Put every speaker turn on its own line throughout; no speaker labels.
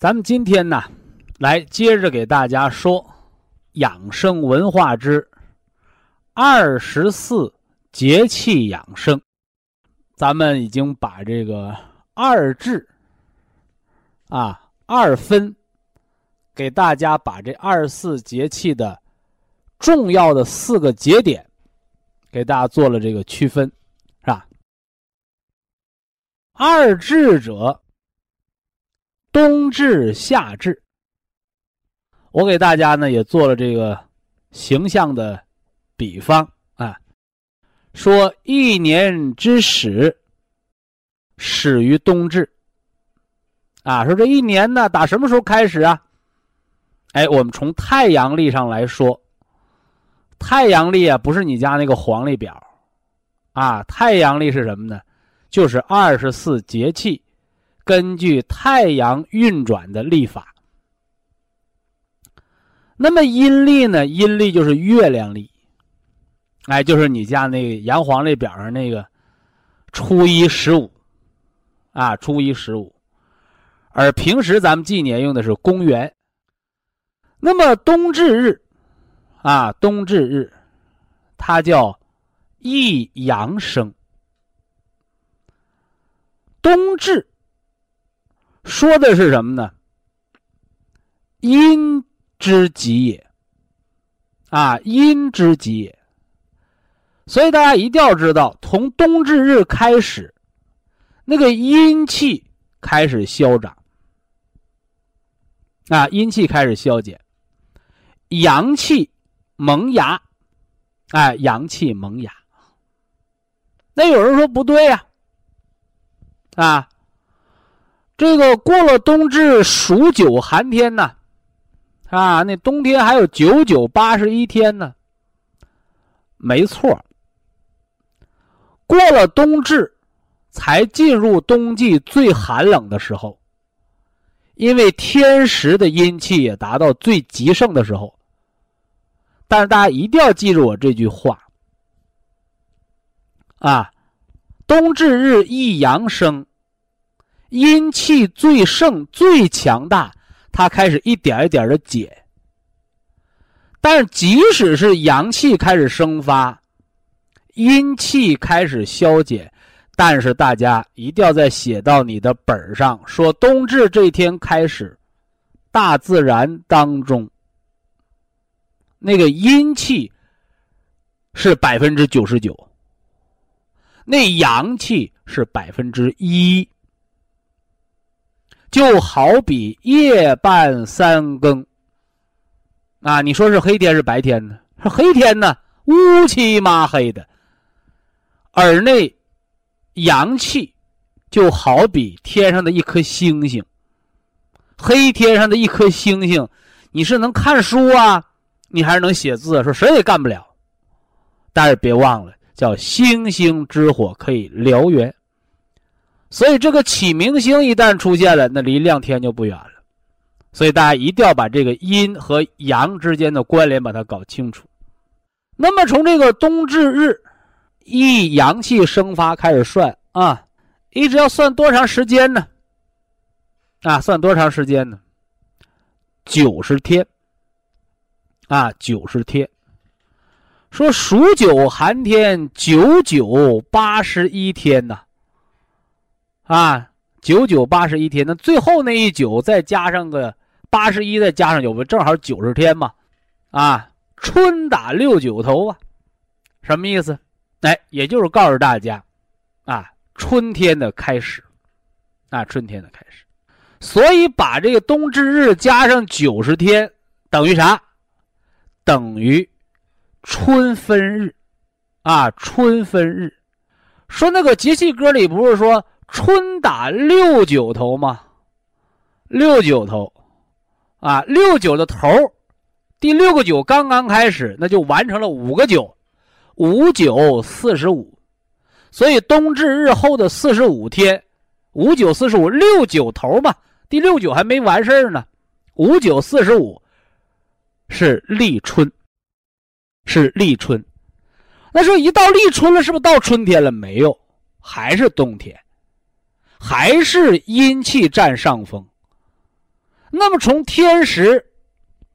咱们今天呢，来接着给大家说养生文化之二十四节气养生。咱们已经把这个二至啊二分，给大家把这二十四节气的重要的四个节点，给大家做了这个区分，是吧？二至者。冬至、夏至，我给大家呢也做了这个形象的比方啊，说一年之始始于冬至，啊，说这一年呢打什么时候开始啊？哎，我们从太阳历上来说，太阳历啊不是你家那个黄历表，啊，太阳历是什么呢？就是二十四节气。根据太阳运转的历法，那么阴历呢？阴历就是月亮历，哎，就是你家那个阳黄历表上那个初一十五，啊，初一十五。而平时咱们纪年用的是公元。那么冬至日，啊，冬至日，它叫一阳生。冬至。说的是什么呢？阴之极也，啊，阴之极也。所以大家一定要知道，从冬至日开始，那个阴气开始消长，啊，阴气开始消减，阳气萌芽，哎，阳气萌芽。那有人说不对呀，啊，这个过了冬至数九寒天呢，啊，那冬天还有九九八十一天呢。没错，过了冬至，才进入冬季最寒冷的时候，因为天时的阴气也达到最极盛的时候。但是大家一定要记住我这句话。啊，冬至日一阳生，阴气最盛、最强大，它开始一点一点的减。但即使是阳气开始生发，阴气开始消减，但是大家一定要再写到你的本上，说冬至这天开始，大自然当中那个阴气是百分之九十九。那阳气是百分之一，就好比夜半三更。啊，你说是黑天是白天呢？是黑天呢，乌漆嘛黑的。耳内阳气，就好比天上的一颗星星。黑天上的一颗星星，你是能看书啊，你还是能写字？说谁也干不了。但是别忘了。叫星星之火可以燎原，所以这个启明星一旦出现了，那离亮天就不远了。所以大家一定要把这个阴和阳之间的关联把它搞清楚。那么从这个冬至日一阳气生发开始算啊，一直要算多长时间呢？啊，算多长时间呢？九十天啊，九十天。说数九寒天，九九八十一天呐，啊九九八十一天，那最后那一九再加上个八十一，再加上九，不正好九十天嘛？啊，春打六九头啊，什么意思？哎，也就是告诉大家，啊，春天的开始，啊，春天的开始，所以把这个冬至日加上九十天，等于啥？等于。春分日，啊，春分日，说那个节气歌里不是说春打六九头吗？六九头，啊，六九的头，第六个九刚刚开始，那就完成了五个九，五九四十五，所以冬至日后的四十五天，五九四十五，六九头嘛，第六九还没完事呢，五九四十五是立春。是立春，那说一到立春了，是不是到春天了？没有，还是冬天，还是阴气占上风。那么从天时，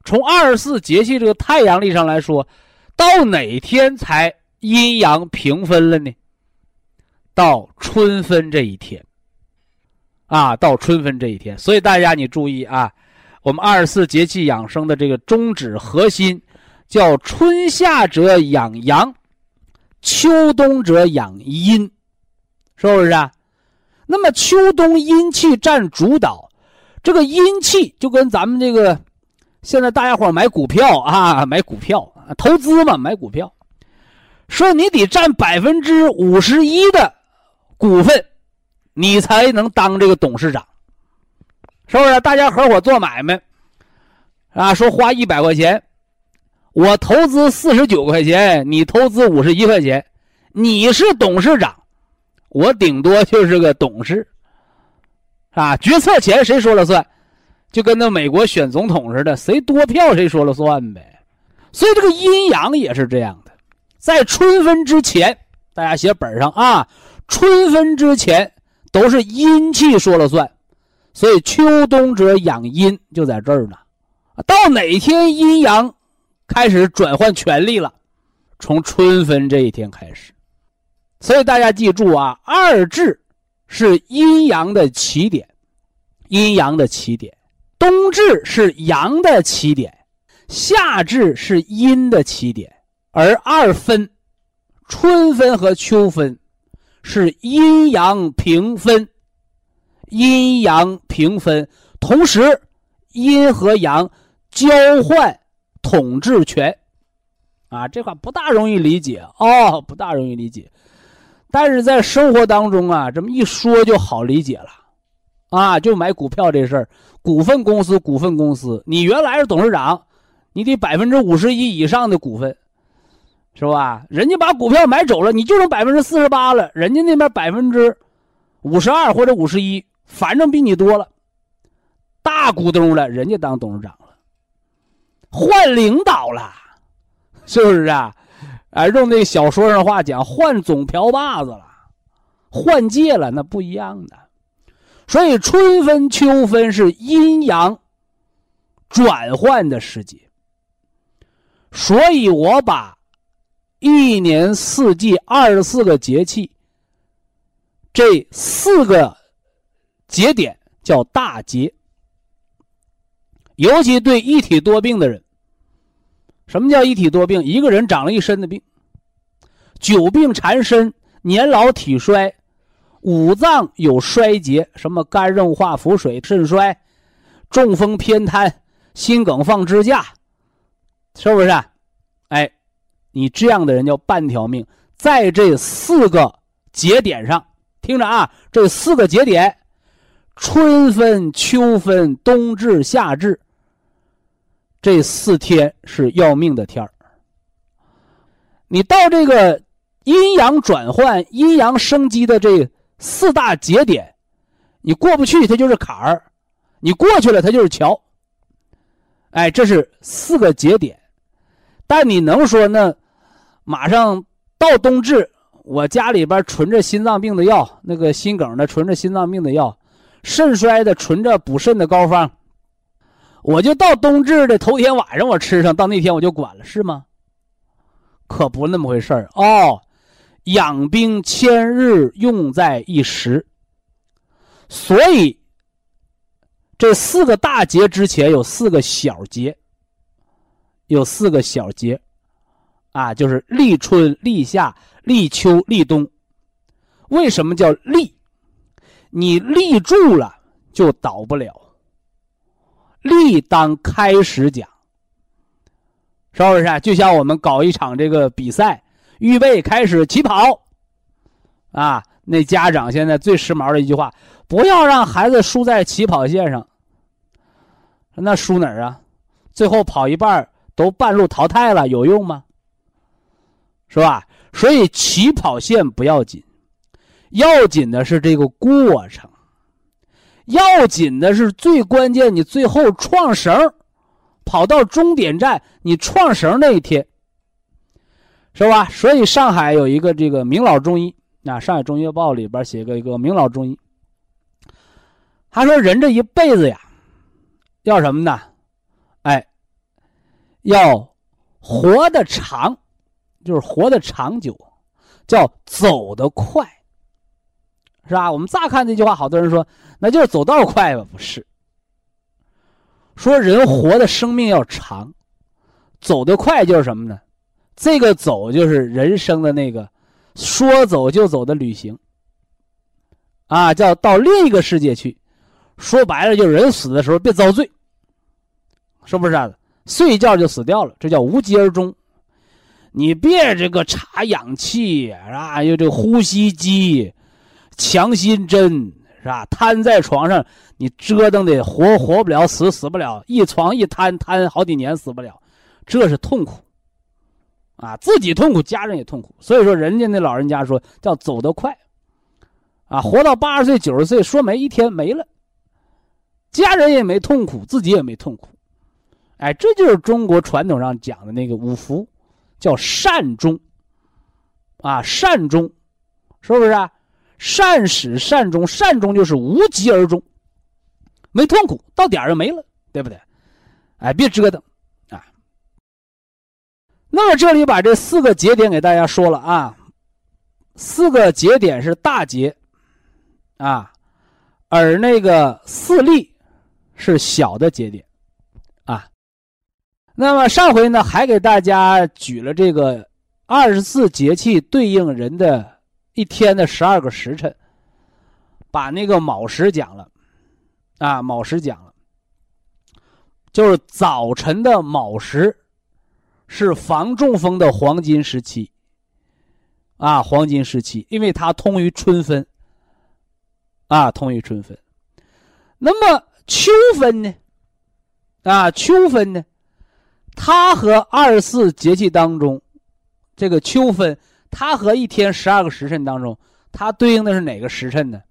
从二十四节气这个太阳历上来说，到哪天才阴阳平分了呢？到春分这一天。啊，到春分这一天。所以大家你注意啊，我们二十四节气养生的这个宗旨核心。叫春夏者养阳，秋冬者养阴，是不是啊？那么秋冬阴气占主导，这个阴气就跟咱们这个现在大家伙买股票啊，买股票投资嘛，买股票，说你得占百分之五十一的股份，你才能当这个董事长，是不是？大家合伙做买卖啊，说花一百块钱。我投资四十九块钱，你投资五十一块钱，你是董事长，我顶多就是个董事，啊，决策权谁说了算？就跟那美国选总统似的，谁多票谁说了算呗。所以这个阴阳也是这样的，在春分之前，大家写本上啊，春分之前都是阴气说了算，所以秋冬者养阴就在这儿呢。到哪天阴阳？开始转换权力了，从春分这一天开始，所以大家记住啊，二至是阴阳的起点，阴阳的起点，冬至是阳的起点，夏至是阴的起点，而二分，春分和秋分，是阴阳平分，阴阳平分，同时阴和阳交换统治权，啊，这话不大容易理解哦，不大容易理解。但是在生活当中啊，这么一说就好理解了，啊，就买股票这事儿，股份公司，股份公司，你原来是董事长，你得百分之五十一以上的股份，是吧？人家把股票买走了，你就剩百分之四十八了，人家那边百分之五十二或者五十一，反正比你多了，大股东了，人家当董事长了，换领导了，是不是啊？哎，用那小说上话讲，换总瓢把子了，换届了，那不一样的。所以春分、秋分是阴阳转换的时节。所以我把一年四季二十四个节气这四个节点叫大节，尤其对一体多病的人。什么叫一体多病？一个人长了一身的病，久病缠身，年老体衰，五脏有衰竭，什么肝硬化、腹水、肾衰、中风、偏瘫、心梗、放支架，是不是？哎，你这样的人叫半条命，在这四个节点上，听着啊，这四个节点：春分、秋分、冬至、夏至。这四天是要命的天儿。你到这个阴阳转换、阴阳生机的这四大节点，你过不去，它就是坎儿；你过去了，它就是桥。哎，这是四个节点。但你能说那马上到冬至，我家里边存着心脏病的药，那个心梗的存着心脏病的药，肾衰的存着补肾的膏方。我就到冬至的头天晚上，我吃上，到那天我就管了，是吗？可不那么回事儿哦。养兵千日，用在一时。所以，这四个大节之前有四个小节，有四个小节，啊，就是立春、立夏、立秋、立冬。为什么叫立？你立住了，就倒不了。立当开始讲，是不是？就像我们搞一场这个比赛，预备开始起跑，啊，那家长现在最时髦的一句话：不要让孩子输在起跑线上。那输哪儿啊？最后跑一半都半路淘汰了，有用吗？是吧？所以起跑线不要紧，要紧的是这个过程。要紧的是最关键，你最后创绳，跑到终点站，你创绳那一天，是吧？所以上海有一个这个名老中医，啊，上海中医报里边写个一个名老中医，他说人这一辈子呀，要什么呢？哎，要活得长，就是活得长久，叫走得快。是吧？我们乍看这句话，好多人说那就是走道快吧？不是。说人活的生命要长，走得快就是什么呢？这个走就是人生的那个说走就走的旅行。啊，叫到另一个世界去。说白了，就是人死的时候别遭罪。是不是啊？睡一觉就死掉了，这叫无疾而终。你别这个插氧气啊，又这呼吸机。强心针是吧？瘫在床上，你折腾的活活不了，死死不了，一床一瘫瘫好几年死不了，这是痛苦，啊，自己痛苦，家人也痛苦。所以说，人家那老人家说叫走得快，啊，活到八十岁九十岁，说没一天没了，家人也没痛苦，自己也没痛苦，哎，这就是中国传统上讲的那个五福，叫善终，啊，善终，是不是啊？善始善终，善终就是无疾而终，没痛苦，到点儿就没了，对不对？哎，别折腾啊！那么这里把这四个节点给大家说了啊，四个节点是大节啊，而那个四立是小的节点，啊。那么上回呢，还给大家举了这个二十四节气对应人的一天的十二个时辰，把那个卯时讲了，啊，卯时讲了，就是早晨的卯时，是防中风的黄金时期。啊，黄金时期，因为它通于春分。啊，通于春分。那么秋分呢？啊，秋分呢？它和二十四节气当中，这个秋分，它和一天十二个时辰当中，它对应的是哪个时辰呢？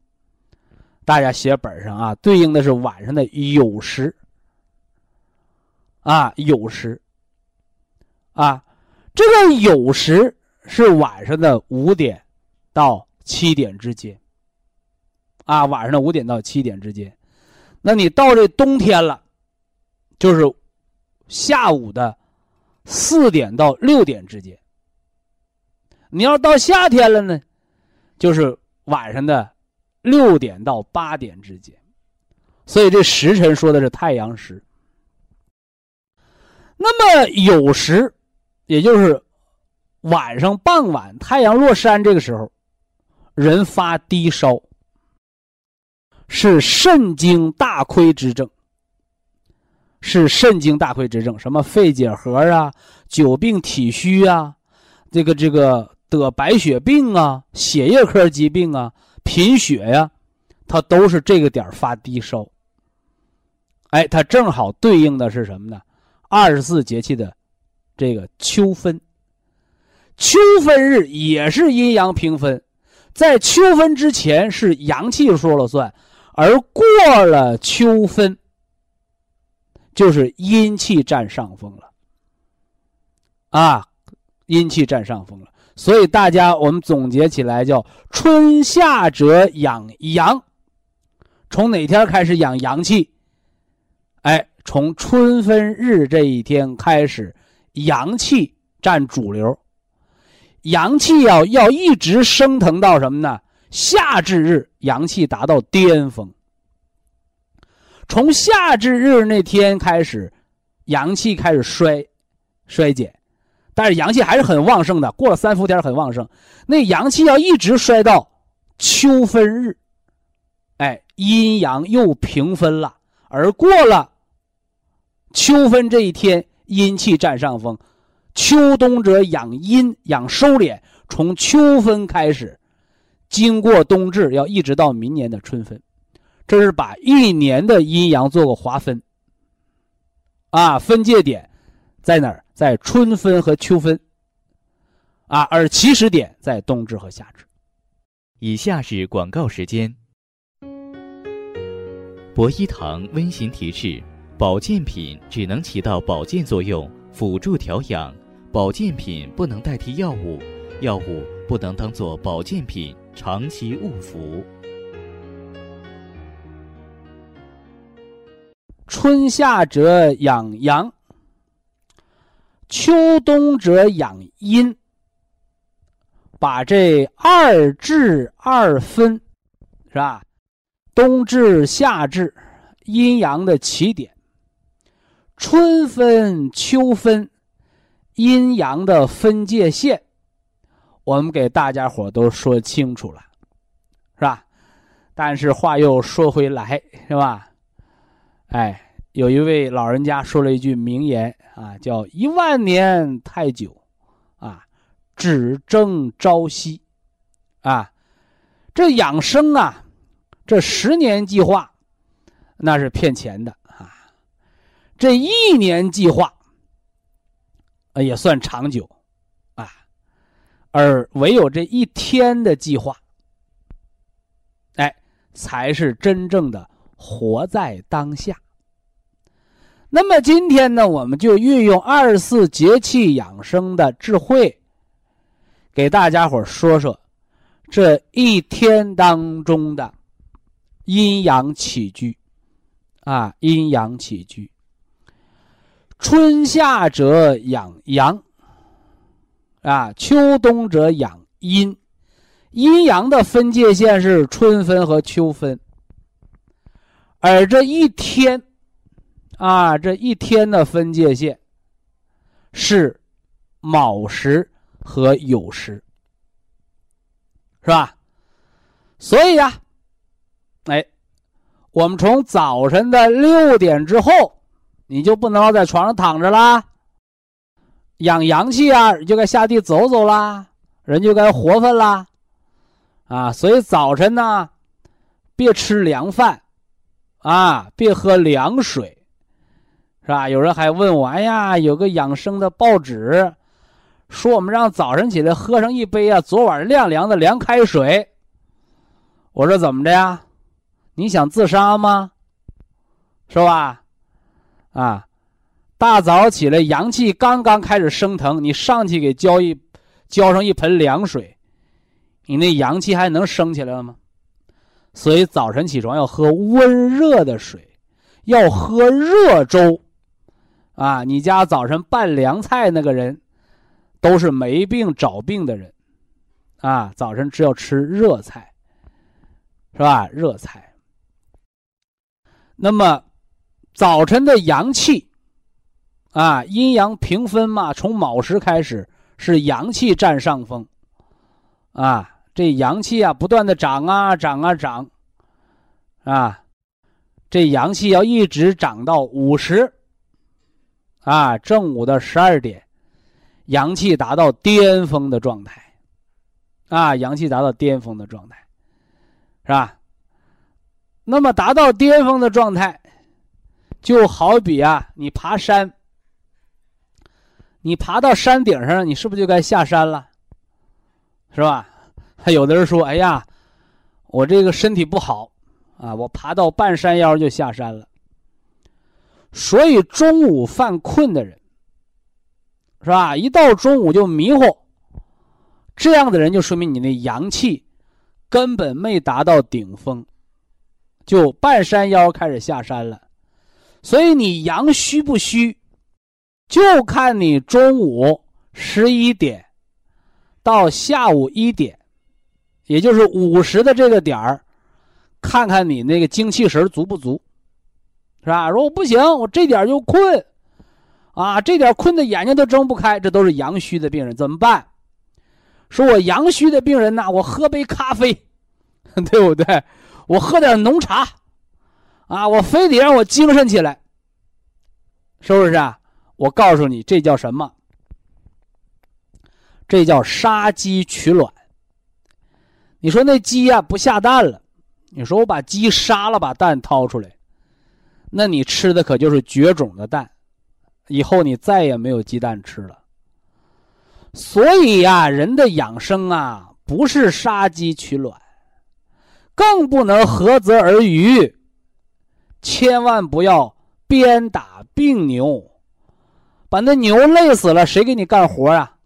大家写本上啊，对应的是晚上的酉时。啊，酉时。啊，这个酉时是晚上的五点到七点之间。啊，晚上的五点到七点之间，那你到这冬天了，就是。下午的四点到六点之间，你要到夏天了呢，就是晚上的六点到八点之间，所以这时辰说的是太阳时。那么酉时，也就是晚上傍晚太阳落山这个时候，人发低烧，是肾经大亏之症。是肾经大亏之症，什么肺结核啊、久病体虚啊，这个这个得白血病啊、血液科疾病啊、贫血呀，它都是这个点发低烧。哎，它正好对应的是什么呢？二十四节气的这个秋分。秋分日也是阴阳平分，在秋分之前是阳气说了算，而过了秋分。就是阴气占上风了，啊，阴气占上风了，所以大家我们总结起来叫春夏者养阳，从哪天开始养阳气？哎，从春分日这一天开始，阳气占主流，阳气要要一直升腾到什么呢？夏至日，阳气达到巅峰。从夏至日那天开始，阳气开始衰衰减，但是阳气还是很旺盛的。过了三伏天很旺盛，那阳气要一直衰到秋分日，哎，阴阳又平分了。而过了秋分这一天，阴气占上风。秋冬者养阴养收敛，从秋分开始，经过冬至，要一直到明年的春分。这是把一年的阴阳做个划分，啊，分界点在哪儿？在春分和秋分，啊，而起始点在冬至和夏至。
以下是广告时间。博一堂温馨提示：保健品只能起到保健作用，辅助调养；保健品不能代替药物，药物不能当做保健品长期误服。
春夏者养阳，秋冬者养阴。把这二至二分，是吧？冬至、夏至，阴阳的起点；春分、秋分，阴阳的分界线。我们给大家伙都说清楚了，是吧？但是话又说回来，是吧？哎，有一位老人家说了一句名言啊，叫“一万年太久，啊，只争朝夕”，啊，这养生啊，这十年计划，那是骗钱的啊，这一年计划，也算长久，啊，而唯有这一天的计划，哎，才是真正的。活在当下。那么今天呢，我们就运用二十四节气养生的智慧，给大家伙说说这一天当中的阴阳起居啊，阴阳起居。春夏者养阳啊，秋冬者养阴。阴阳的分界线是春分和秋分。而这一天，啊，这一天的分界线是卯时和酉时，是吧？所以呀，哎，我们从早晨的六点之后，你就不能老在床上躺着啦，养阳气啊，就该下地走走啦，人就该活泛啦，啊，所以早晨呢，别吃凉饭，啊，别喝凉水，是吧？有人还问我，哎呀，有个养生的报纸，说我们让早晨起来喝上一杯啊，昨晚晾凉的凉开水。我说怎么着呀？你想自杀吗？是吧？啊，大早起来，阳气刚刚开始升腾，你上去给浇一浇上一盆凉水，你那阳气还能升起来了吗？所以早晨起床要喝温热的水，要喝热粥。啊，你家早晨拌凉菜那个人，都是没病找病的人。啊，早晨只要吃热菜。是吧？热菜。那么，早晨的阳气，啊，阴阳平分嘛，从卯时开始是阳气占上风，啊，这阳气啊不断的长啊长啊长，啊，这阳气要一直长到午时，啊，正午的十二点，阳气达到巅峰的状态，啊，阳气达到巅峰的状态。是吧？那么达到巅峰的状态，就好比啊，你爬山，你爬到山顶上，你是不是就该下山了？是吧？还 有的人说：“哎呀，我这个身体不好啊，我爬到半山腰就下山了。”所以中午犯困的人，是吧？一到中午就迷糊，这样的人就说明你那阳气。根本没达到顶峰，就半山腰开始下山了，所以你阳虚不虚，就看你中午十一点到下午一点，也就是午时的这个点儿，看看你那个精气神足不足，是吧？如果不行，我这点就困，啊，这点困的眼睛都睁不开，这都是阳虚的病人，怎么办？说我阳虚的病人呐，我喝杯咖啡，对不对？我喝点浓茶，啊，我非得让我精神起来，是不是啊？我告诉你，这叫什么？这叫杀鸡取卵。你说那鸡呀不下蛋了，你说我把鸡杀了，把蛋掏出来，那你吃的可就是绝种的蛋，以后你再也没有鸡蛋吃了。所以呀，人的养生啊，不是杀鸡取卵，更不能涸泽而渔。千万不要鞭打病牛，把那牛累死了，谁给你干活啊？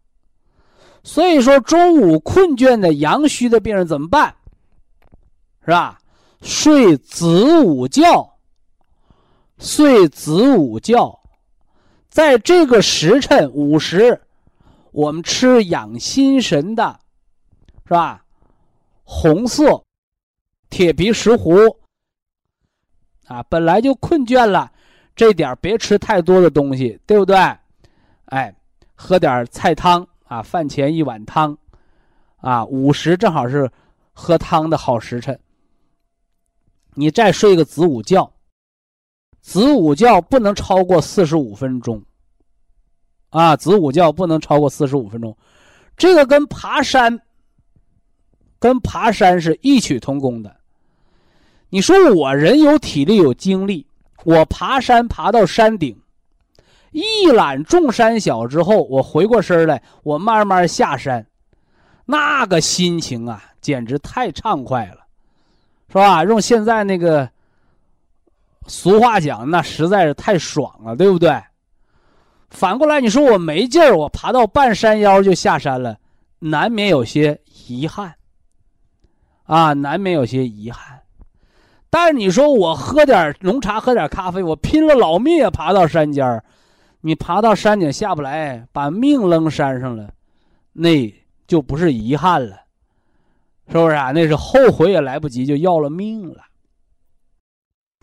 所以说，中午困倦的阳虚的病人怎么办？是吧？睡子午觉，睡子午觉，在这个时辰午时。我们吃养心神的，是吧？红色铁皮石斛啊，本来就困倦了，这点别吃太多的东西，对不对？哎，喝点菜汤啊，饭前一碗汤，啊，午时正好是喝汤的好时辰。你再睡个子午觉，子午觉不能超过四十五分钟。啊，子午觉不能超过四十五分钟，这个跟爬山，跟爬山是异曲同工的。你说我人有体力有精力，我爬山爬到山顶，一览众山小之后，我回过身来，我慢慢下山，那个心情啊，简直太畅快了，是吧？用现在那个俗话讲，那实在是太爽了，对不对？反过来，你说我没劲儿，我爬到半山腰就下山了，难免有些遗憾。啊，难免有些遗憾。但是你说我喝点浓茶，喝点咖啡，我拼了老命也爬到山尖儿，你爬到山顶下不来，把命扔山上了，那就不是遗憾了，是不是啊？那是后悔也来不及，就要了命了。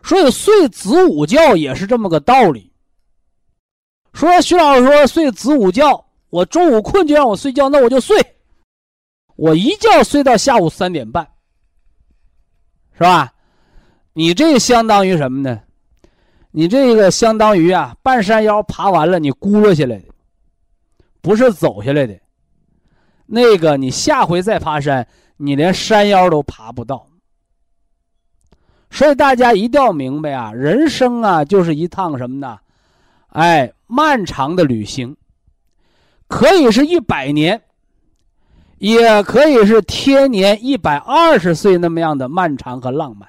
所以睡子午觉也是这么个道理。说徐老师说睡子午觉，我中午困就让我睡觉，那我就睡，我一觉睡到下午三点半，是吧？你这相当于什么呢？你这个相当于啊，半山腰爬完了，你咕噜下来的，不是走下来的。那个你下回再爬山，你连山腰都爬不到。所以大家一定要明白啊，人生啊就是一趟什么呢？哎，漫长的旅行，可以是一百年，也可以是天年一百二十岁那么样的漫长和浪漫。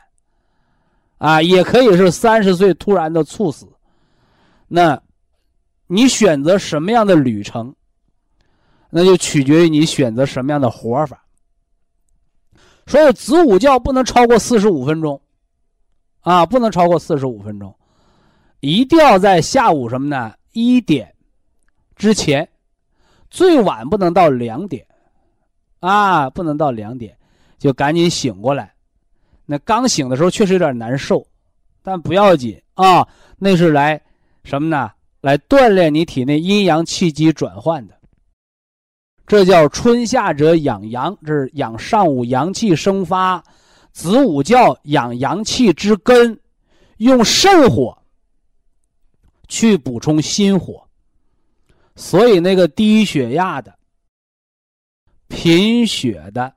啊，也可以是三十岁突然的猝死，那，你选择什么样的旅程，那就取决于你选择什么样的活法。所以子午觉不能超过四十五分钟，啊，不能超过四十五分钟，一定要在下午什么呢？一点之前，最晚不能到两点，啊，不能到两点，就赶紧醒过来。那刚醒的时候确实有点难受，但不要紧啊，那是来什么呢？来锻炼你体内阴阳气机转换的。这叫春夏者养阳，这是养上午阳气生发；子午觉养阳气之根，用肾火去补充心火。所以那个低血压的、贫血的。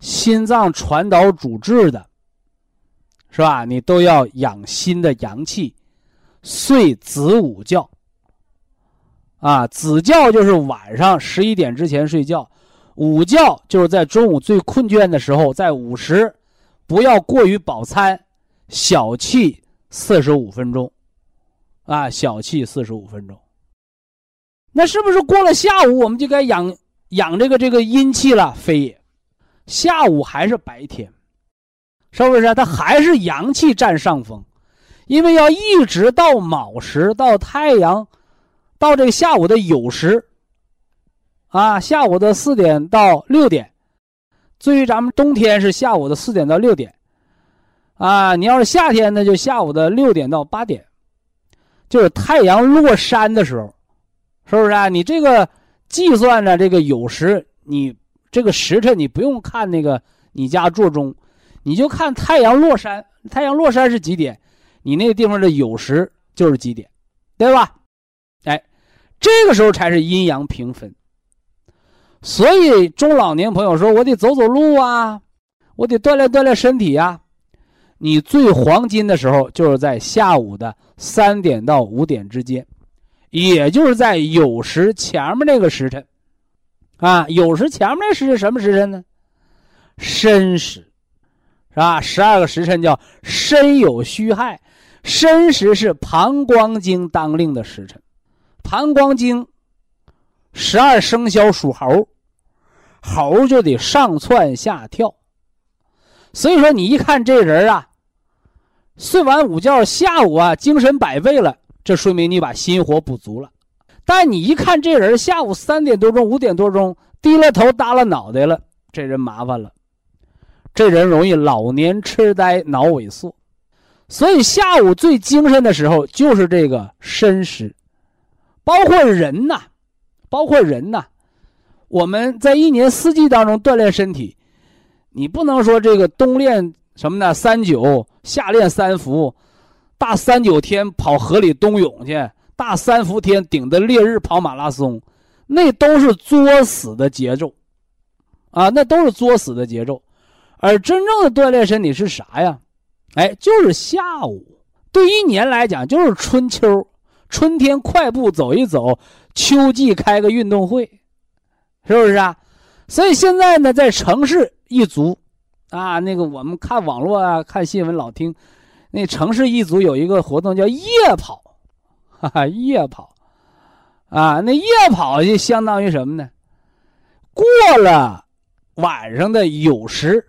心脏传导主治的，是吧？你都要养心的阳气，睡子午觉。啊，子觉就是晚上十一点之前睡觉，午觉就是在中午最困倦的时候，在午时，不要过于饱餐，小憩四十五分钟，啊，小憩四十五分钟。那是不是过了下午我们就该养养这个这个阴气了？非也。下午还是白天，是不是？它还是阳气占上风，因为要一直到卯时，到太阳，到这个下午的酉时，啊，下午的四点到六点。至于咱们冬天是下午的四点到六点，啊，你要是夏天呢，就下午的六点到八点，就是太阳落山的时候，是不是啊？你这个计算着这个酉时，你。这个时辰你不用看那个你家座钟，你就看太阳落山。太阳落山是几点？你那个地方的酉时就是几点，对吧？哎，这个时候才是阴阳平分。所以中老年朋友说：“我得走走路啊，我得锻炼锻炼身体呀。”你最黄金的时候就是在下午的三点到五点之间，也就是在酉时前面那个时辰。啊，酉时前面那时辰什么时辰呢？申时，是吧？十二个时辰叫申酉戌亥，申时是膀胱经当令的时辰。膀胱经，十二生肖属猴，猴就得上窜下跳。所以说，你一看这人啊，睡完午觉，下午啊精神百倍了，这说明你把心火补足了。但你一看这人，下午三点多钟、五点多钟低了头、耷了脑袋了，这人麻烦了。这人容易老年痴呆、脑萎缩。所以下午最精神的时候就是这个申时，包括人呐，包括人呐。我们在一年四季当中锻炼身体，你不能说这个冬练什么呢？三九，夏练三伏，大三九天跑河里冬泳去。大三伏天顶着烈日跑马拉松，那都是作死的节奏，啊，那都是作死的节奏。而真正的锻炼身体是啥呀？哎，就是下午。对一年来讲，就是春秋，春天快步走一走，秋季开个运动会，是不是啊？所以现在呢，在城市一族，啊，那个我们看网络啊，看新闻老听，那城市一族有一个活动叫夜跑。哈哈，夜跑，啊，那夜跑就相当于什么呢？过了晚上的酉时，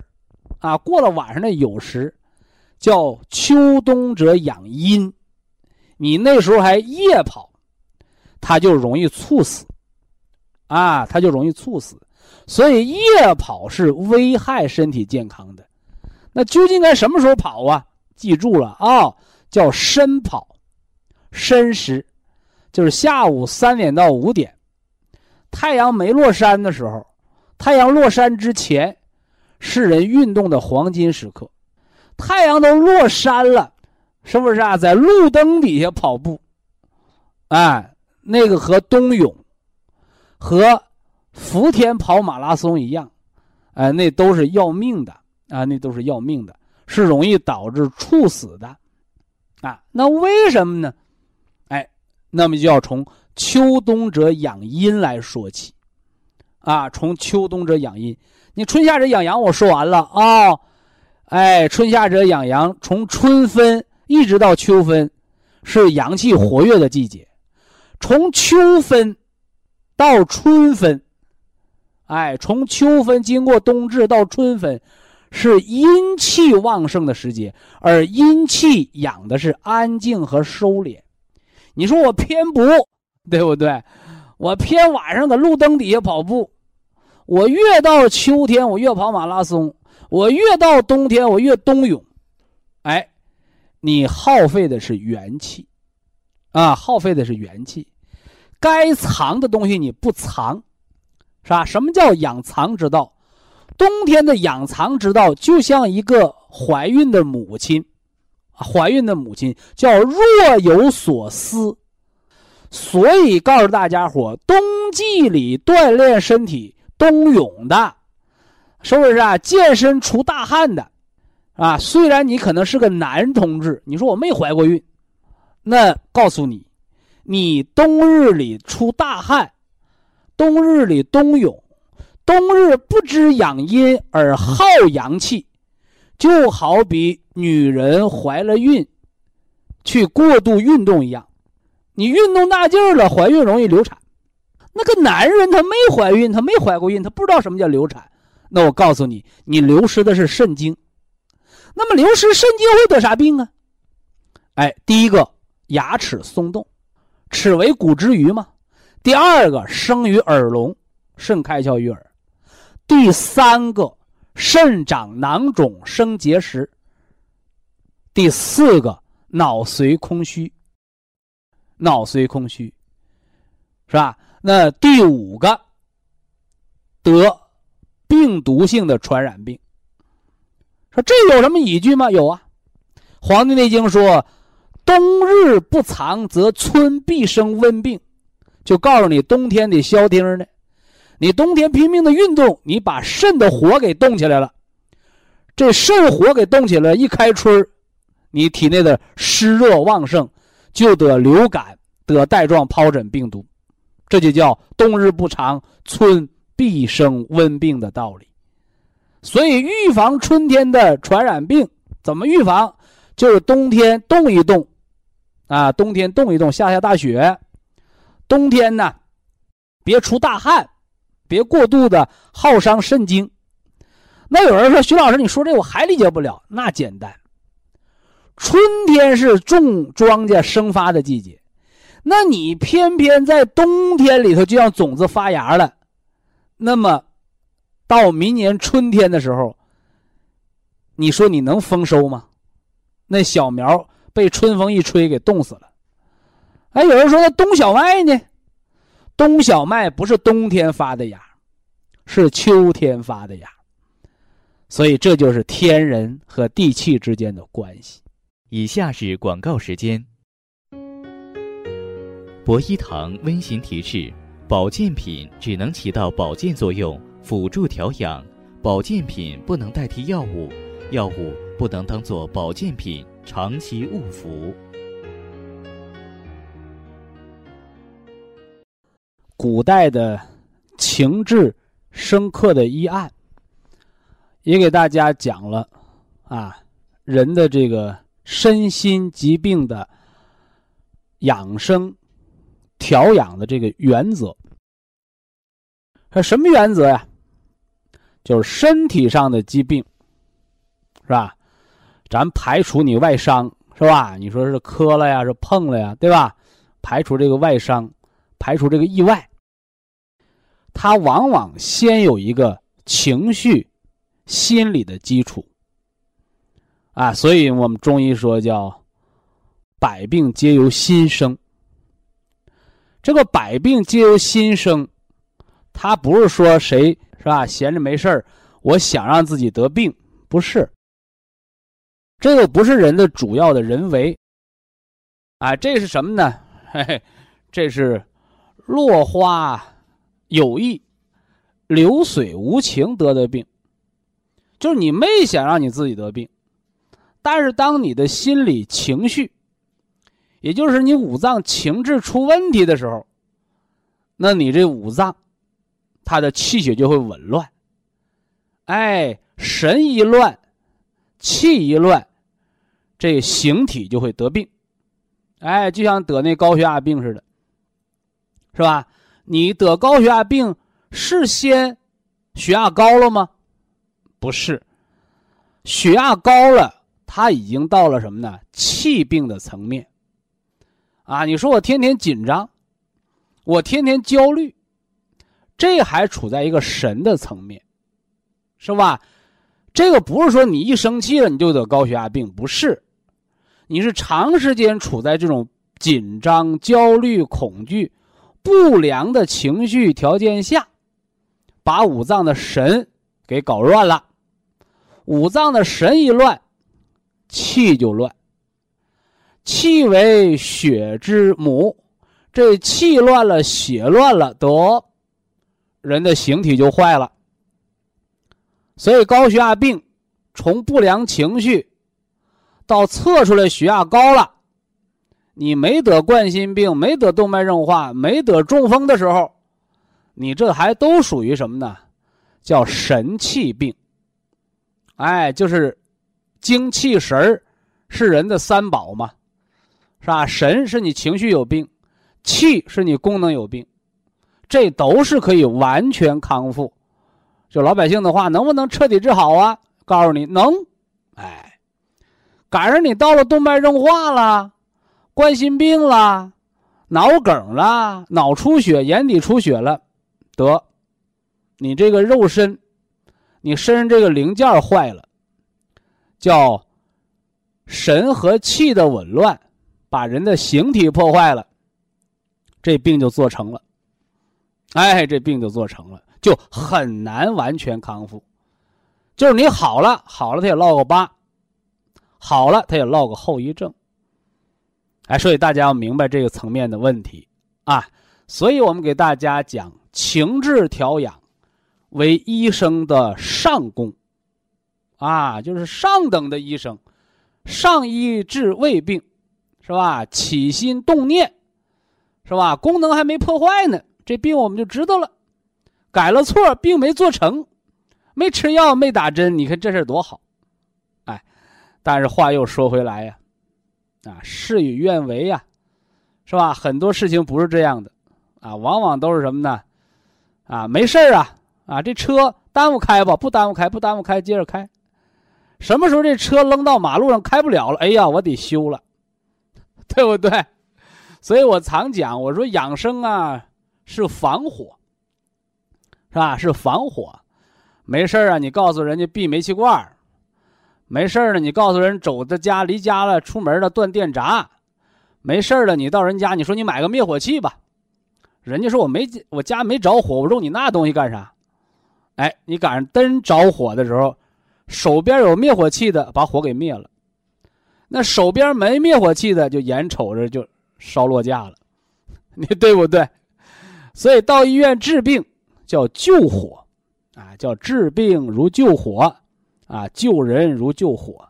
啊，过了晚上的酉时，叫秋冬者养阴。你那时候还夜跑，他就容易猝死，啊，他就容易猝死。所以夜跑是危害身体健康的。那究竟该什么时候跑啊？记住了啊，叫申跑，申时，就是下午三点到五点，太阳没落山的时候，太阳落山之前，是人运动的黄金时刻。太阳都落山了，是不是啊？在路灯底下跑步，哎，那个和冬泳，和伏天跑马拉松一样，哎，那都是要命的啊，那都是要命的，是容易导致猝死的，啊，那为什么呢？哎，那么就要从秋冬者养阴来说起，啊，从秋冬者养阴，你春夏者养阳，我说完了啊。哎，春夏者养阳，从春分一直到秋分，是阳气活跃的季节；从秋分到春分，哎，从秋分经过冬至到春分，是阴气旺盛的时节。而阴气养的是安静和收敛。你说我偏不，对不对？我偏晚上搁路灯底下跑步，我越到秋天，我越跑马拉松。我越到冬天，我越冬泳，哎，你耗费的是元气，啊，耗费的是元气，该藏的东西你不藏，是吧？什么叫养藏之道？冬天的养藏之道，就像一个怀孕的母亲，怀孕的母亲叫若有所思，所以告诉大家伙，冬季里锻炼身体，冬泳的。是不是啊？健身出大汗的，啊，虽然你可能是个男同志，你说我没怀过孕，那告诉你，你冬日里出大汗，冬日里冬泳，冬日不知养阴而耗阳气，就好比女人怀了孕，去过度运动一样，你运动大劲儿了，怀孕容易流产。那个男人他没怀孕，他没怀过孕，他不知道什么叫流产。那我告诉你，你流失的是肾精。那么流失肾精会得啥病啊？哎，第一个牙齿松动，齿为骨之余嘛。第二个生于耳聋，肾开窍于耳。第三个肾长囊肿生结石。第四个脑髓空虚，脑髓空虚，是吧？那第五个得。病毒性的传染病，说这有什么依据吗？有啊，《黄帝内经》说：“冬日不藏，则春必生温病。”就告诉你，冬天得消停呢。你冬天拼命的运动，你把肾的火给冻起来了。这肾火给冻起来，一开春你体内的湿热旺盛，就得流感，得带状疱疹病毒。这就叫冬日不长，春。必生温病的道理，所以预防春天的传染病怎么预防？就是冬天动一动，啊，冬天动一动，下下大雪。冬天呢，别出大汗，别过度的耗伤肾精。那有人说，徐老师，你说这我还理解不了。那简单，春天是种庄稼生发的季节，那你偏偏在冬天里头就让种子发芽了。那么，到明年春天的时候，你说你能丰收吗？那小苗被春风一吹给冻死了。哎，有人说那冬小麦呢？冬小麦不是冬天发的芽，是秋天发的芽。所以这就是天人和地气之间的关系。
以下是广告时间。博一堂温馨提示。保健品只能起到保健作用，辅助调养。保健品不能代替药物，药物不能当做保健品长期误服。
古代的情志深刻的医案，也给大家讲了啊，人的这个身心疾病的养生。调养的这个原则，什么原则呀？就是身体上的疾病，是吧？咱排除你外伤，是吧？你说是磕了呀，是碰了呀，对吧？排除这个外伤，排除这个意外，它往往先有一个情绪、心理的基础，啊，所以我们中医说叫百病皆由心生。这个百病皆由心生，他不是说谁是吧？闲着没事儿，我想让自己得病，不是。这个不是人的主要的人为。啊，这是什么呢？嘿嘿，这是落花有意，流水无情得的病。就是你没想让你自己得病，但是当你的心理情绪。也就是你五脏情志出问题的时候，那你这五脏，它的气血就会紊乱。哎，神一乱，气一乱，这形体就会得病。哎，就像得那高血压病似的，是吧？你得高血压病是先血压高了吗？不是，血压高了，它已经到了什么呢？气病的层面。啊，你说我天天紧张，我天天焦虑，这还处在一个神的层面，是吧？这个不是说你一生气了你就得高血压病，不是，你是长时间处在这种紧张、焦虑、恐惧、不良的情绪条件下，把五脏的神给搞乱了，五脏的神一乱，气就乱。气为血之母，这气乱了，血乱了，得人的形体就坏了。所以高血压病从不良情绪到测出来血压高了，你没得冠心病，没得动脉硬化，没得中风的时候，你这还都属于什么呢？叫神气病。哎，就是精气神儿是人的三宝嘛。是吧？神是你情绪有病，气是你功能有病，这都是可以完全康复。就老百姓的话，能不能彻底治好啊？告诉你能。哎，赶上你到了动脉硬化了，冠心病了，脑梗了，脑出血、眼底出血了，得，你这个肉身，你身上这个零件坏了，叫神和气的紊乱。把人的形体破坏了，这病就做成了。哎，这病就做成了，就很难完全康复。就是你好了，好了，他也落个疤；好了，他也落个后遗症。哎，所以大家要明白这个层面的问题啊。所以我们给大家讲情志调养，为医生的上功啊，就是上等的医生，上医治胃病。是吧？起心动念，是吧？功能还没破坏呢，这病我们就知道了。改了错，病没做成，没吃药，没打针，你看这事多好，但是话又说回来呀，啊，事与愿违呀，是吧？很多事情不是这样的，啊，往往都是什么呢？啊，没事啊，啊，这车耽误开吧，不耽误开，不耽误开，接着开。什么时候这车扔到马路上开不了了？哎呀，我得修了。对不对？所以我常讲，我说养生啊是防火，是吧？是防火。没事啊，你告诉人家闭煤气罐没事了，你告诉人走的家离家了，出门了断电闸。没事了，你到人家你说你买个灭火器吧，人家说我没我家没着火，我用你那东西干啥？哎，你赶上灯着火的时候，手边有灭火器的把火给灭了。那手边没灭火器的，就眼瞅着就烧落架了，你对不对？所以到医院治病叫救火，啊，叫治病如救火，啊，救人如救火，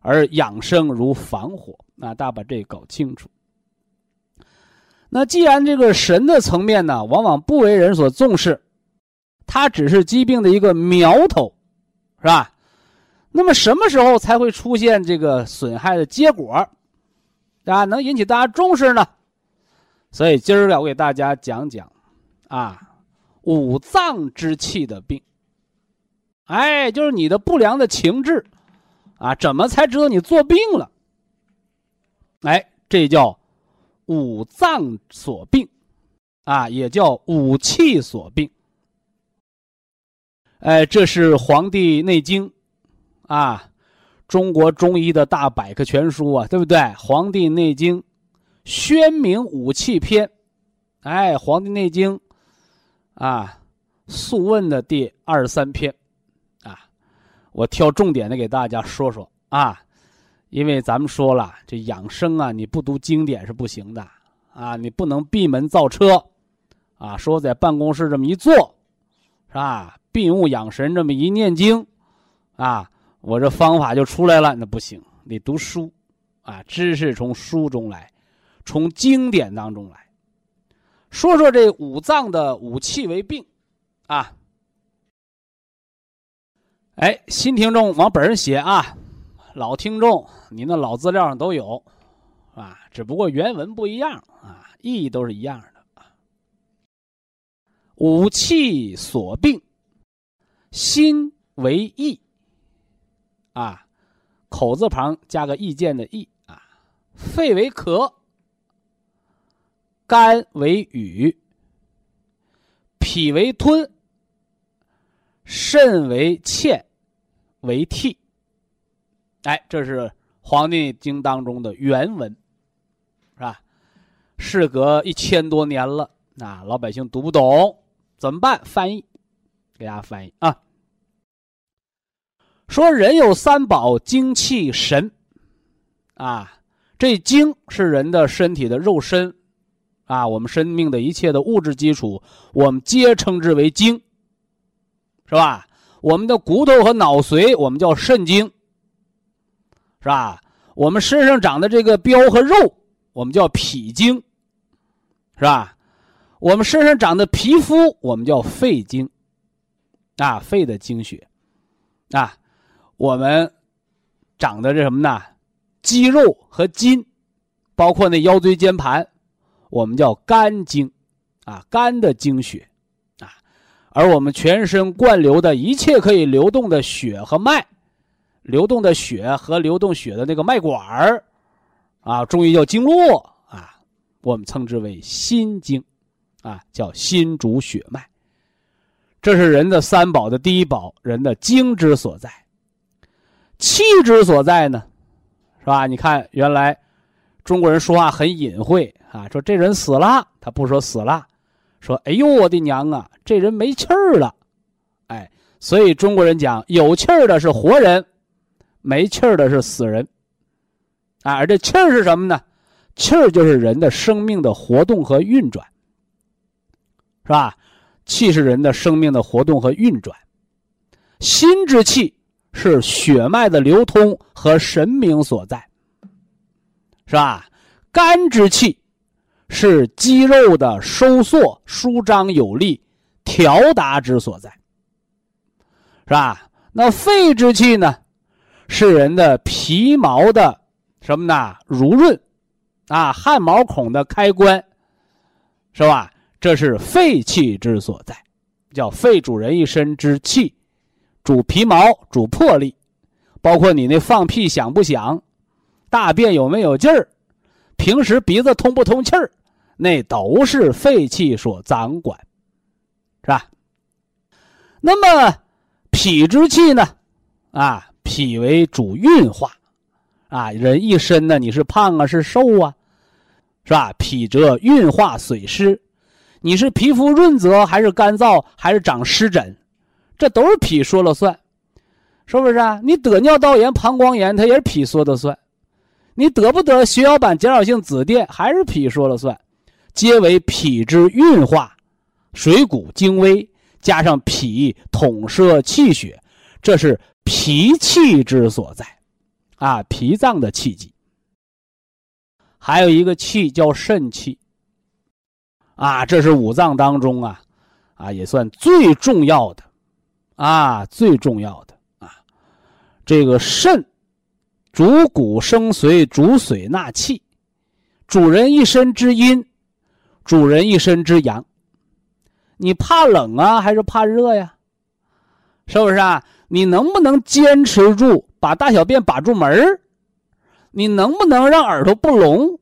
而养生如防火。啊，大家把这搞清楚。那既然这个神的层面呢，往往不为人所重视，它只是疾病的一个苗头，是吧？那么什么时候才会出现这个损害的结果，啊，能引起大家重视呢？所以今儿个我给大家讲讲，啊，五脏之气的病。哎，就是你的不良的情志，啊，怎么才知道你做病了？哎，这叫五脏所病，啊，也叫五气所病。哎，这是《黄帝内经》。啊，中国中医的大百科全书啊，对不对？《黄帝内经》宣明五气篇，哎，《黄帝内经》啊，《素问》的第二十三篇，我挑重点的给大家说说啊，因为咱们说了，这养生啊，你不读经典是不行的啊，你不能闭门造车啊，说在办公室这么一坐，是吧？闭目养神这么一念经啊。我这方法就出来了，那不行，得读书，啊，知识从书中来，从经典当中来。说说这五脏的五气为病，啊，哎，新听众往本上写啊，老听众你那老资料上都有，啊，只不过原文不一样啊，意义都是一样的啊。五气所病，心为意。啊，口字旁加个意见的意啊，肺为咳，肝为语，脾为吞，肾为欠，为替。哎，这是《黄帝经》当中的原文，是吧？事隔一千多年了，啊，老百姓读不懂怎么办？翻译，给大家翻译啊。说人有三宝：精气神。啊，这精是人的身体的肉身，啊，我们生命的一切的物质基础，我们皆称之为精，是吧？我们的骨头和脑髓，我们叫肾精，是吧？我们身上长的这个膘和肉，我们叫脾精，是吧？我们身上长的皮肤，我们叫肺精，啊，肺的精血，啊。我们长的这什么呢？肌肉和筋，包括那腰椎间盘，我们叫肝经，啊，肝的经血，而我们全身灌流的一切可以流动的血和脉，流动的血和流动血的那个脉管儿，啊，中医叫经络，啊，我们称之为心经，啊，叫心主血脉。这是人的三宝的第一宝，人的精之所在。气之所在呢，是吧？你看，原来中国人说话很隐晦啊，说这人死了，他不说死了，说哎呦我的娘啊，这人没气儿了，哎，所以中国人讲有气儿的是活人，没气儿的是死人，啊，而这气儿是什么呢？气儿就是人的生命的活动和运转，是吧？气是人的生命的活动和运转，心之气。是血脉的流通和神明所在，是吧？肝之气是肌肉的收缩、舒张有力、调达之所在，是吧？那肺之气呢？是人的皮毛的什么呢？濡润，啊，汗毛孔的开关，是吧？这是肺气之所在，叫肺主人一身之气。主皮毛，主魄力，包括你那放屁响不响，大便有没有劲儿，平时鼻子通不通气儿，那都是肺气所掌管，是吧？那么脾之气呢？啊，脾为主运化，啊，人一身呢，你是胖啊，是瘦啊，是吧？脾则运化水湿，你是皮肤润泽还是干燥，还是长湿疹？这都是脾说了算，是不是啊？你得尿道炎、膀胱炎，它也是脾说的算；你得不得血小板减少性紫癜，还是脾说了算。皆为脾之运化，水谷精微，加上脾统摄气血，这是脾气之所在，啊，脾脏的气机。还有一个气叫肾气，啊，这是五脏当中啊，啊，也算最重要的。啊，最重要的啊，这个肾主骨生髓，主水纳气，主人一身之阴，主人一身之阳。你怕冷啊，还是怕热呀？是不是啊？你能不能坚持住把大小便把住门你能不能让耳朵不聋？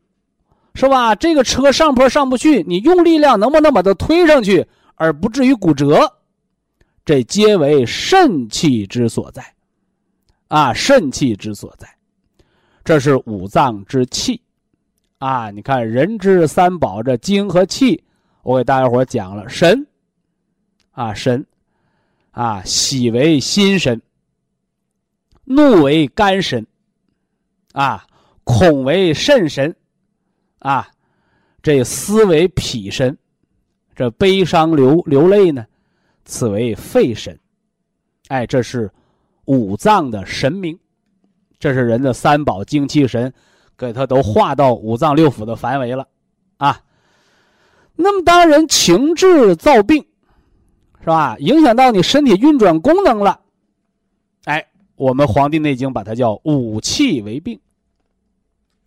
是吧？这个车上坡上不去，你用力量能不能把它推上去，而不至于骨折？这皆为肾气之所在，啊，肾气之所在。这是五脏之气，啊，你看人之三宝，这精和气，我给大家伙讲了神，啊神，啊喜为心神，怒为肝神，啊恐为肾神，啊这思为脾神，这悲伤流流泪呢，此为肺神，哎，这是五脏的神明。这是人的三宝精气神，给他都化到五脏六腑的范围了，啊。那么当人情志造病，是吧？影响到你身体运转功能了，哎，我们《黄帝内经》把它叫五气为病。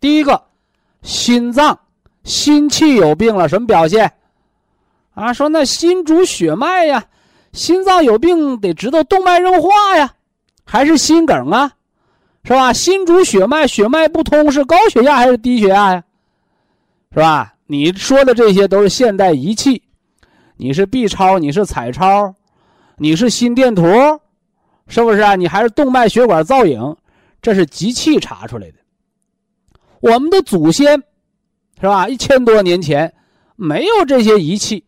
第一个，心脏心气有病了，什么表现？啊，说那心主血脉呀，心脏有病得知道动脉硬化呀，还是心梗啊？是吧？心主血脉，血脉不通是高血压还是低血压呀？是吧？你说的这些都是现代仪器，你是 B 超，你是彩超，你是心电图，是不是啊？你还是动脉血管造影，这是机器查出来的。我们的祖先，是吧？一千多年前没有这些仪器，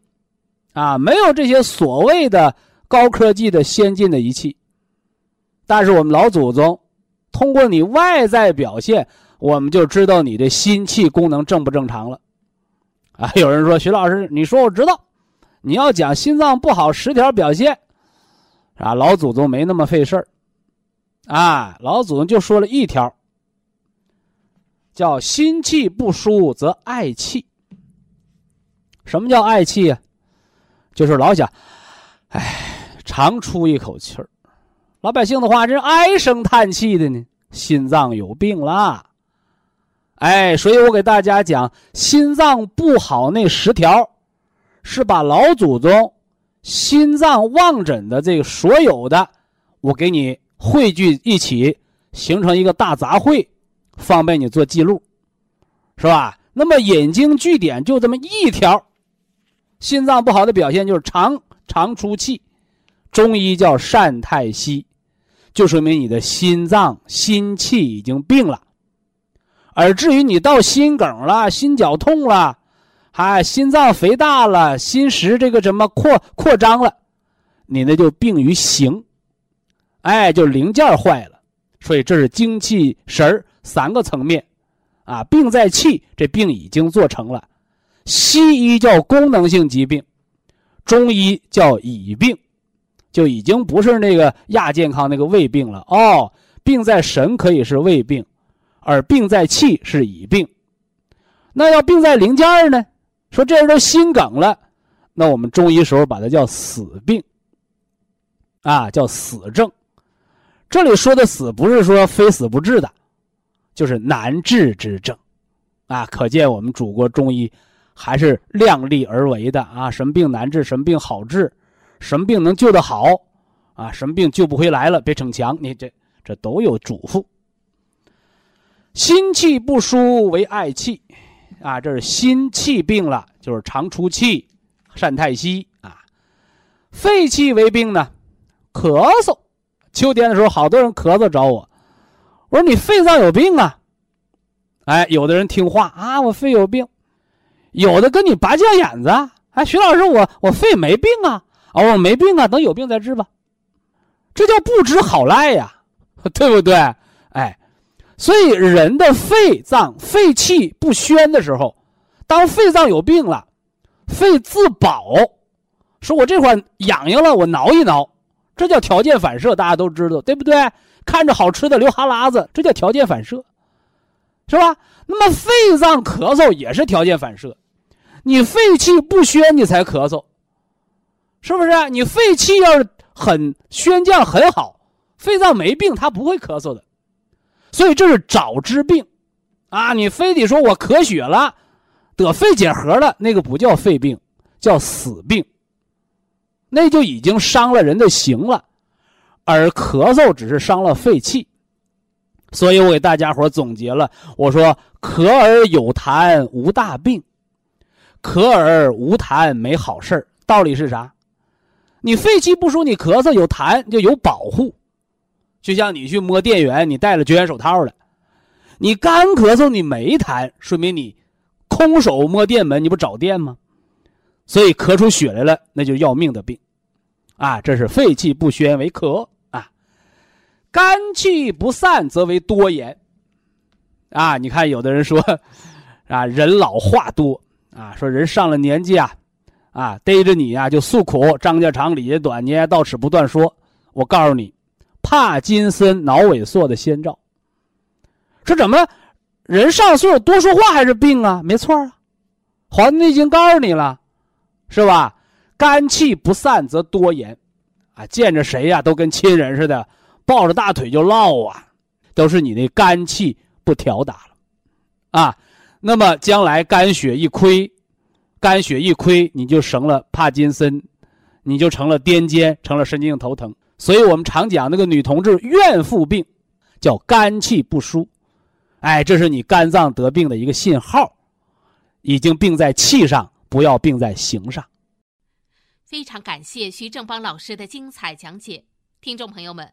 啊，没有这些所谓的高科技的先进的仪器，但是我们老祖宗。通过你外在表现，我们就知道你的心气功能正不正常了。啊，有人说徐老师，你说我知道，你要讲心脏不好十条表现，啊，老祖宗没那么费事儿，啊，老祖宗就说了一条，叫心气不舒则嗳气。什么叫嗳气呀？就是老想，哎，长出一口气儿。老百姓的话，这唉声叹气的呢，心脏有病啦。哎，所以我给大家讲，心脏不好那十条，是把老祖宗心脏望诊的这个所有的，我给你汇聚一起，形成一个大杂烩，方便你做记录，是吧？那么引经据典就这么一条，心脏不好的表现就是常常出气，中医叫善太息。就说明你的心脏心气已经病了，而至于你到心梗了、心绞痛了，还心脏肥大了、心室这个什么扩扩张了，你那就病于形，哎，就零件坏了。所以这是精气神三个层面，啊，病在气，这病已经做成了。西医叫功能性疾病，中医叫乙病。就已经不是那个亚健康那个胃病了哦，病在神可以是胃病，而病在气是乙病。那要病在零件呢？说这人都心梗了，那我们中医时候把它叫死病，啊，叫死症。这里说的死不是说非死不治的，就是难治之症，啊，可见我们祖国中医还是量力而为的啊，什么病难治，什么病好治。什么病能救得好，啊？什么病救不回来了？别逞强，你这这都有嘱咐。心气不舒为嗳气，啊，这是心气病了，就是常出气，善太息啊。肺气为病呢，咳嗽。秋天的时候，好多人咳嗽找我，我说你肺脏有病啊。哎，有的人听话啊，我肺有病；有的跟你拔犟眼子，哎，徐老师，我我肺没病啊。哦，没病啊，等有病再治吧，这叫不知好赖呀，对不对？哎，所以人的肺脏肺气不宣的时候，当肺脏有病了，肺自保，说我这块痒痒了，我挠一挠，这叫条件反射，大家都知道，对不对？看着好吃的流哈喇子，这叫条件反射，是吧？那么肺脏咳嗽也是条件反射，你肺气不宣，你才咳嗽。是不是你肺气要是很宣降很好，肺脏没病，他不会咳嗽的。所以这是早知病，啊，你非得说我咳血了，得肺结核了，那个不叫肺病，叫死病。那就已经伤了人的形了，而咳嗽只是伤了肺气。所以我给大家伙总结了，我说咳而有痰无大病，咳而无痰没好事道理是啥？你肺气不舒，你咳嗽有痰就有保护，就像你去摸电源，你戴了绝缘手套了，你干咳嗽你没痰，说明你空手摸电门，你不找电吗？所以咳出血来了，那就要命的病，啊，这是肺气不宣为咳啊，肝气不散则为多言，啊，你看有的人说，啊，人老话多啊，说人上了年纪啊，啊，逮着你呀就诉苦，张家长李家短，你也到此不断说，我告诉你。帕金森脑萎缩的先兆。说怎么，人上岁数多说话还是病啊？没错啊，《黄帝内经》告诉你了，是吧？肝气不散则多言，啊，见着谁呀都跟亲人似的，抱着大腿就唠啊，都是你那肝气不调达了，啊，那么将来肝血一亏，肝血一亏，你就成了帕金森，你就成了癫痫，成了神经性头疼。所以我们常讲那个女同志怨妇病，叫肝气不舒，哎，这是你肝脏得病的一个信号，已经病在气上，不要病在形上。
非常感谢徐正邦老师的精彩讲解，听众朋友们，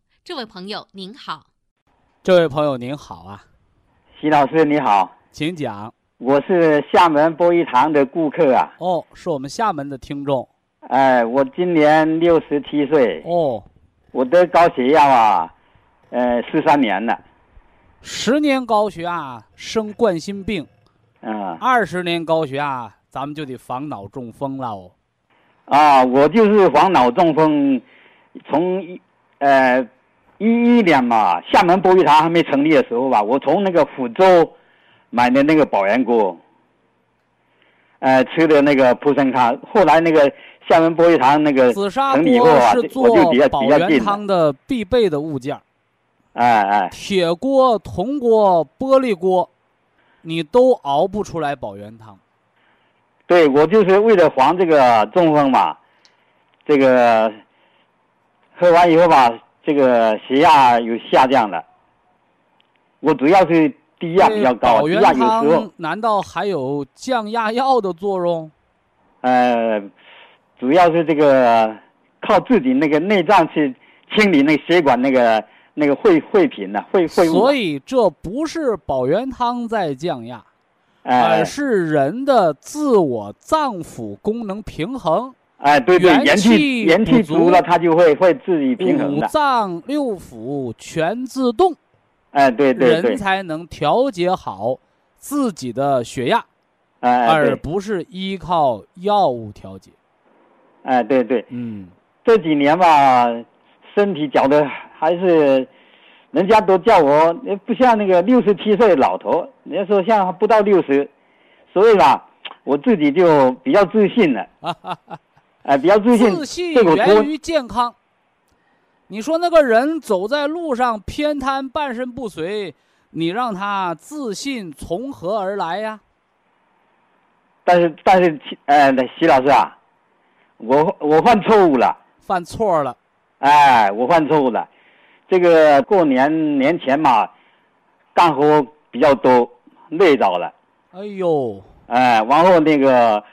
这位朋友您好。
这位朋友您好啊，
徐老师你好，
请讲。
我是厦门博医堂的顾客啊。
哦，是我们厦门的听众。
哎，我今年六十七岁。
哦。
我得高血压啊，呃，十三年了。
十年高血压生冠心病，
嗯，
二十年高血压咱们就得防脑中风了哦。
啊，我就是防脑中风，从一呃一一年嘛，厦门博医堂还没成立的时候吧，我从那个福州买的那个保元锅，呃，吃的那个普参汤，后来那个。厦门博医堂那个
紫砂锅是做保元汤的必备的物件
哎哎，
铁锅、铜锅、玻璃锅，你都熬不出来保元汤。
对，我就是为了防这个中风嘛，这个喝完以后吧，这个血压有下降了。我主要是低压比较高，
低压有时候难道还有降压药的作用？
呃。主要是这个靠自己那个内脏去清理那血管那个那个废废品呢，废废物。
所以这不是保元汤在降压，而是人的自我脏腑功能平衡。
哎，对对，元气元气足了，它就会会自己平衡
五脏六腑全自动。
哎，对对
对。人才能调节好自己的血压，
哎，
而不是依靠药物调节。
哎，对对，
嗯，
这几年吧，身体觉得还是，人家都叫我不像那个六十七岁老头，人家说像不到六十，所以吧，我自己就比较自信了。哎，比较自信。
自信源于健康。你说那个人走在路上偏瘫、半身不遂，你让他自信从何而来呀？
但是，但是，呃，徐老师啊。我我犯错误了，
犯错了，
哎，我犯错误了。这个过年年前嘛，干活比较多，累着了。
哎呦，
哎，然后那个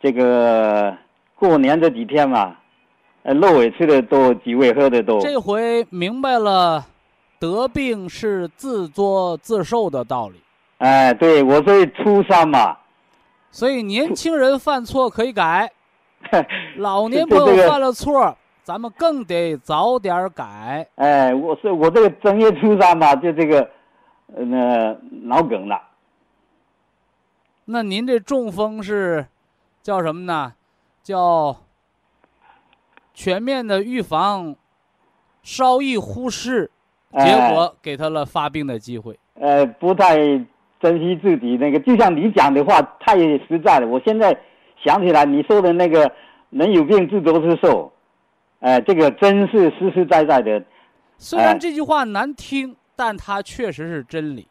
这个过年这几天嘛，呃，肉也吃的多，鸡尾喝的多。
这回明白了，得病是自作自受的道理。
哎，对，我是初三嘛，
所以年轻人犯错可以改。老年朋友犯了错，咱们更得早点改。
哎，我是我这个正月初三吧，就这个，呃，脑梗了。
那您这中风是叫什么呢？叫全面的预防，稍一忽视，结果给他了发病的机会。
呃，不太珍惜自己那个，就像你讲的话太实在了。我现在。想起来你说的那个“人有病自作自受”，哎，这个真是实实在在的，
虽然
哎
这句话难听，但它确实是真理。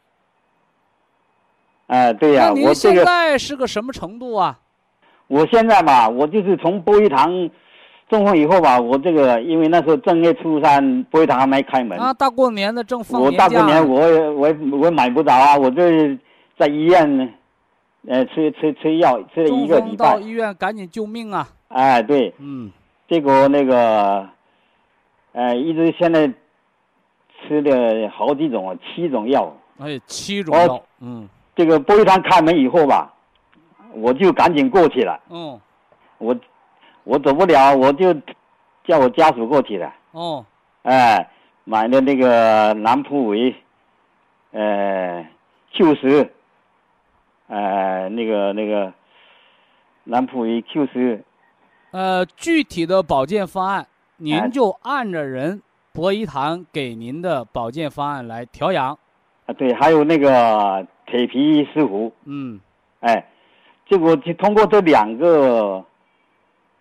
哎，对呀、
那您现
我这个
在是个什么程度啊？
我现在吧，我就是从波一堂中风以后吧，我这个因为那时候正月初三，波一堂还没开门，
啊，大过年的正放
我大过年我也我也我也买不着啊，我这在医院呢，呃，吃吃吃药吃了一个礼拜，
到医院赶紧救命啊！
哎，对，
嗯，
结果那个，呃，一直现在吃了好几种，七种药。
哎，七种
哦
药，嗯。
这个波一堂开门以后吧，我就赶紧过去了。
嗯
我我走不了，我就叫我家属过去了。
哦，
哎，买的那个南普维，呃，Q 十，呃，那个那个南普维 Q 十，
呃，具体的保健方案，
哎。
您就按着人博医堂给您的保健方案来调养。
啊，对，还有那个铁皮石斛，
嗯。
哎，结果就通过这两个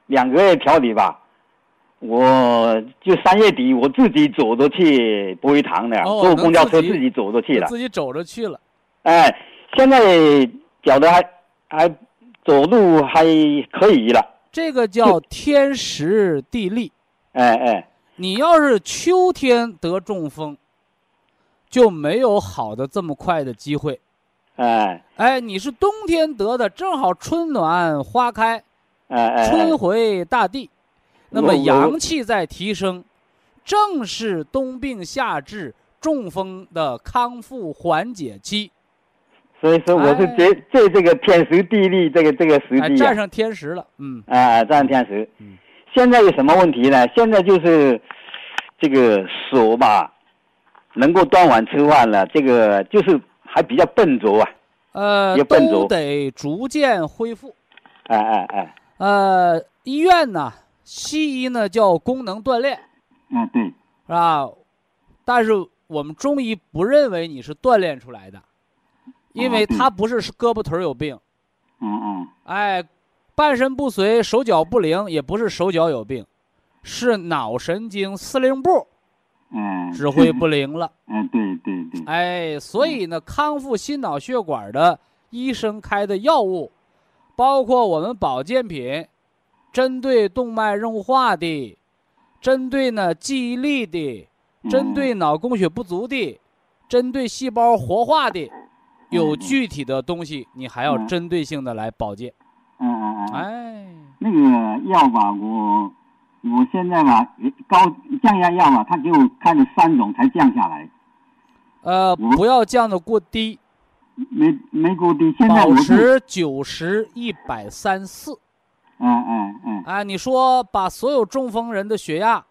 两个月调理吧，我就三月底我自己走着去博一堂的，
哦
坐公交车
自己
自己走着去了。
自己走着去了。
哎，现在脚的还还走路还可以了。
这个叫天时地利。
哎哎，
你要是秋天得中风，就没有好的这么快的机会。
哎
哎，你是冬天得的，正好春暖花开，
哎哎，
春回大地，那么阳气在提升，正是冬病夏治、中风的康复缓解期。
所以说我是
哎
借借这个天时地利这个这个时
哎，
机啊，
占上天时了，嗯
哎占天时。
嗯
现在有什么问题呢？现在就是这个手吧，能够端碗吃饭了，这个就是还比较笨拙啊。
呃
也，笨
都
拙
得逐渐恢复。
哎哎哎，
呃，医院呢，西医呢叫功能锻炼，
嗯嗯，
是吧？但是我们中医不认为你是锻炼出来的，因为
哦对
它不是胳膊腿儿有病，
嗯嗯
哎，半身不遂、手脚不灵，也不是手脚有病，是脑神经司令部
嗯，
指挥不 灵了。
哎对对对，
哎，所以呢，康复心脑血管的医生开的药物，包括我们保健品，针对动脉硬化的，针对呢记忆力的，针对脑供血不足的，针对细胞活化的，有具体的东西，你还要
嗯
针对性的来保健。
嗯嗯嗯。
哎，
那个药吧，我我现在吧，高降压药吧，他给我开了三种才降下来，
呃，不要降的过低，
没没过低。现在
保持九十一百三四。
嗯嗯嗯，
啊，你说把所有中风人的血压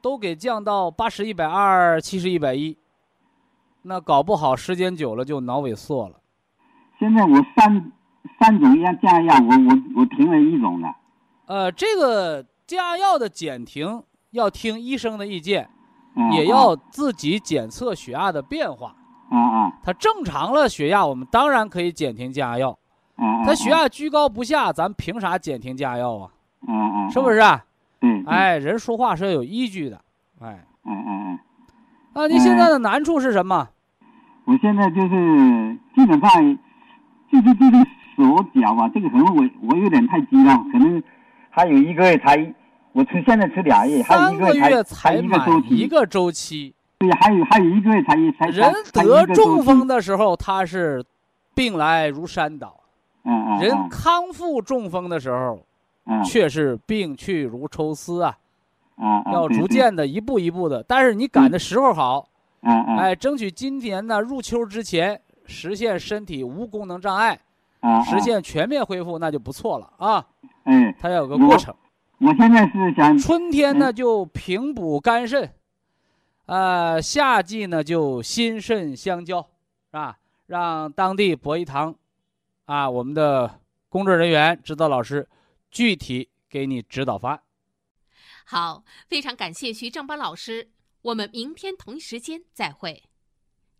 都给降到八十、一百二、七十、一百一，那搞不好时间久了就脑萎缩了。
现在我三三种药降压药，我我我停了一种了。
呃，这个降压药的减停要听医生的意见，
嗯、
也要自己检测血压的变化。
嗯嗯
它正常了血压，我们当然可以减停降压药。
啊啊！
它血压居高不下，咱凭啥减停降压药啊？
嗯嗯，
是不是？啊？
对，对，
哎，人说话是要有依据的。哎，
嗯嗯嗯，
那您现在的难处是什么？
我现在就是基本上就是这个手脚啊，这个可能我我有点太激了，可能还有一个月才，我吃现在吃俩月，还有
三个
一个月
月才
才一个周
满
期，
一个周期。
对，还有还有一个月才才
人
才才一
得中风，的时候，他是病来如山倒；
嗯嗯，
人
嗯
康复中风的时候，
嗯。
却是病去如抽丝啊，
嗯嗯，
要逐渐的一步一步的。但是你赶的时候好，
对嗯嗯。
哎，争取今年呢入秋之前实现身体无功能障碍，
嗯
实现全面恢复，那就不错了啊。
哎，
它要有个过程。
我现在是想
春天呢
嗯
就平补肝肾，呃，夏季呢就心肾相交，是吧？让当地博医堂，啊，我们的工作人员、指导老师具体给你指导方案。
好，非常感谢徐正邦老师，我们明天同一时间再会。